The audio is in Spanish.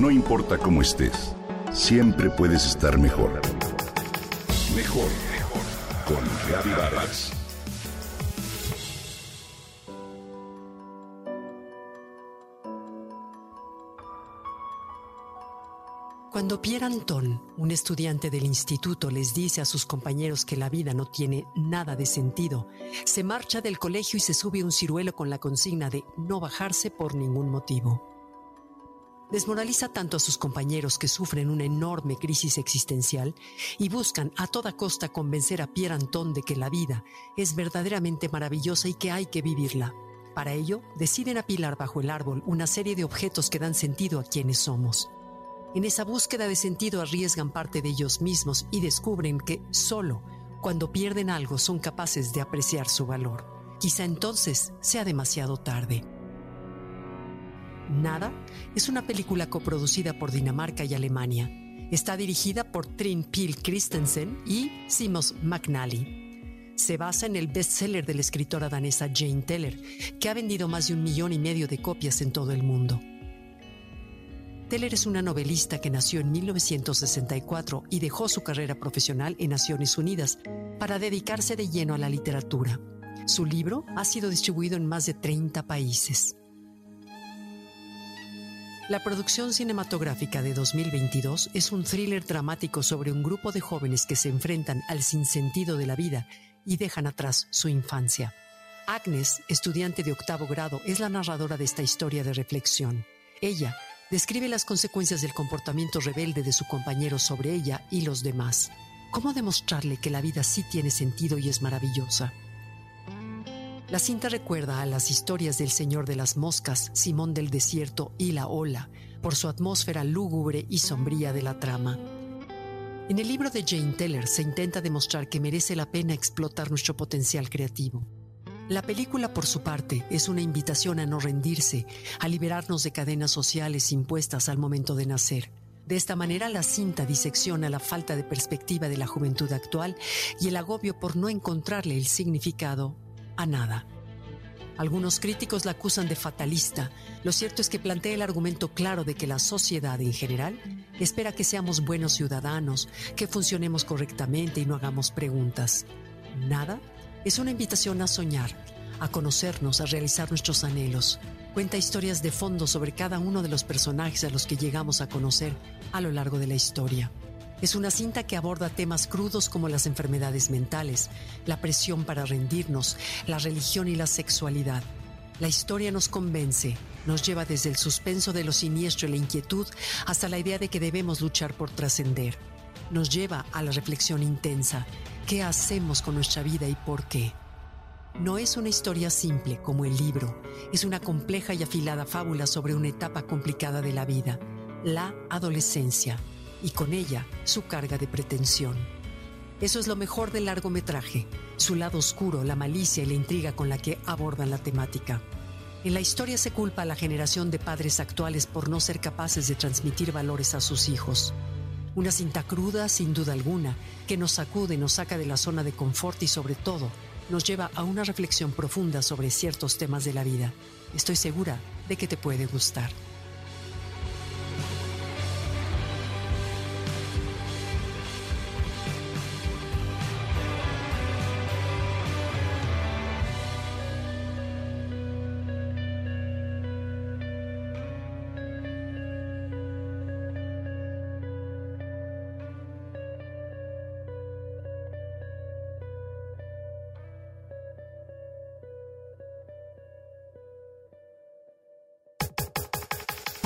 No importa cómo estés, siempre puedes estar mejor. Mejor, mejor. Con Reavivadas. Cuando Pierre Anton, un estudiante del instituto, les dice a sus compañeros que la vida no tiene nada de sentido, se marcha del colegio y se sube un ciruelo con la consigna de no bajarse por ningún motivo. Desmoraliza tanto a sus compañeros que sufren una enorme crisis existencial y buscan a toda costa convencer a Pierre Anton de que la vida es verdaderamente maravillosa y que hay que vivirla. Para ello, deciden apilar bajo el árbol una serie de objetos que dan sentido a quienes somos. En esa búsqueda de sentido arriesgan parte de ellos mismos y descubren que solo cuando pierden algo son capaces de apreciar su valor. Quizá entonces sea demasiado tarde. Nada es una película coproducida por Dinamarca y Alemania. Está dirigida por Trin Pil Christensen y Simos McNally. Se basa en el bestseller de la escritora danesa Jane Teller, que ha vendido más de un millón y medio de copias en todo el mundo. Teller es una novelista que nació en 1964 y dejó su carrera profesional en Naciones Unidas para dedicarse de lleno a la literatura. Su libro ha sido distribuido en más de 30 países. La producción cinematográfica de 2022 es un thriller dramático sobre un grupo de jóvenes que se enfrentan al sinsentido de la vida y dejan atrás su infancia. Agnes, estudiante de octavo grado, es la narradora de esta historia de reflexión. Ella describe las consecuencias del comportamiento rebelde de su compañero sobre ella y los demás. ¿Cómo demostrarle que la vida sí tiene sentido y es maravillosa? La cinta recuerda a las historias del Señor de las Moscas, Simón del Desierto y La Ola, por su atmósfera lúgubre y sombría de la trama. En el libro de Jane Teller se intenta demostrar que merece la pena explotar nuestro potencial creativo. La película, por su parte, es una invitación a no rendirse, a liberarnos de cadenas sociales impuestas al momento de nacer. De esta manera, la cinta disecciona la falta de perspectiva de la juventud actual y el agobio por no encontrarle el significado a nada. Algunos críticos la acusan de fatalista. Lo cierto es que plantea el argumento claro de que la sociedad en general espera que seamos buenos ciudadanos, que funcionemos correctamente y no hagamos preguntas. Nada es una invitación a soñar, a conocernos, a realizar nuestros anhelos. Cuenta historias de fondo sobre cada uno de los personajes a los que llegamos a conocer a lo largo de la historia. Es una cinta que aborda temas crudos como las enfermedades mentales, la presión para rendirnos, la religión y la sexualidad. La historia nos convence, nos lleva desde el suspenso de lo siniestro y la inquietud hasta la idea de que debemos luchar por trascender. Nos lleva a la reflexión intensa ¿Qué hacemos con nuestra vida y por qué? No es una historia simple como el libro, es una compleja y afilada fábula sobre una etapa complicada de la vida, la adolescencia, y con ella su carga de pretensión. Eso es lo mejor del largometraje, su lado oscuro, la malicia y la intriga con la que abordan la temática. En la historia se culpa a la generación de padres actuales por no ser capaces de transmitir valores a sus hijos. Una cinta cruda, sin duda alguna, que nos sacude, nos saca de la zona de confort y sobre todo nos lleva a una reflexión profunda sobre ciertos temas de la vida. Estoy segura de que te puede gustar.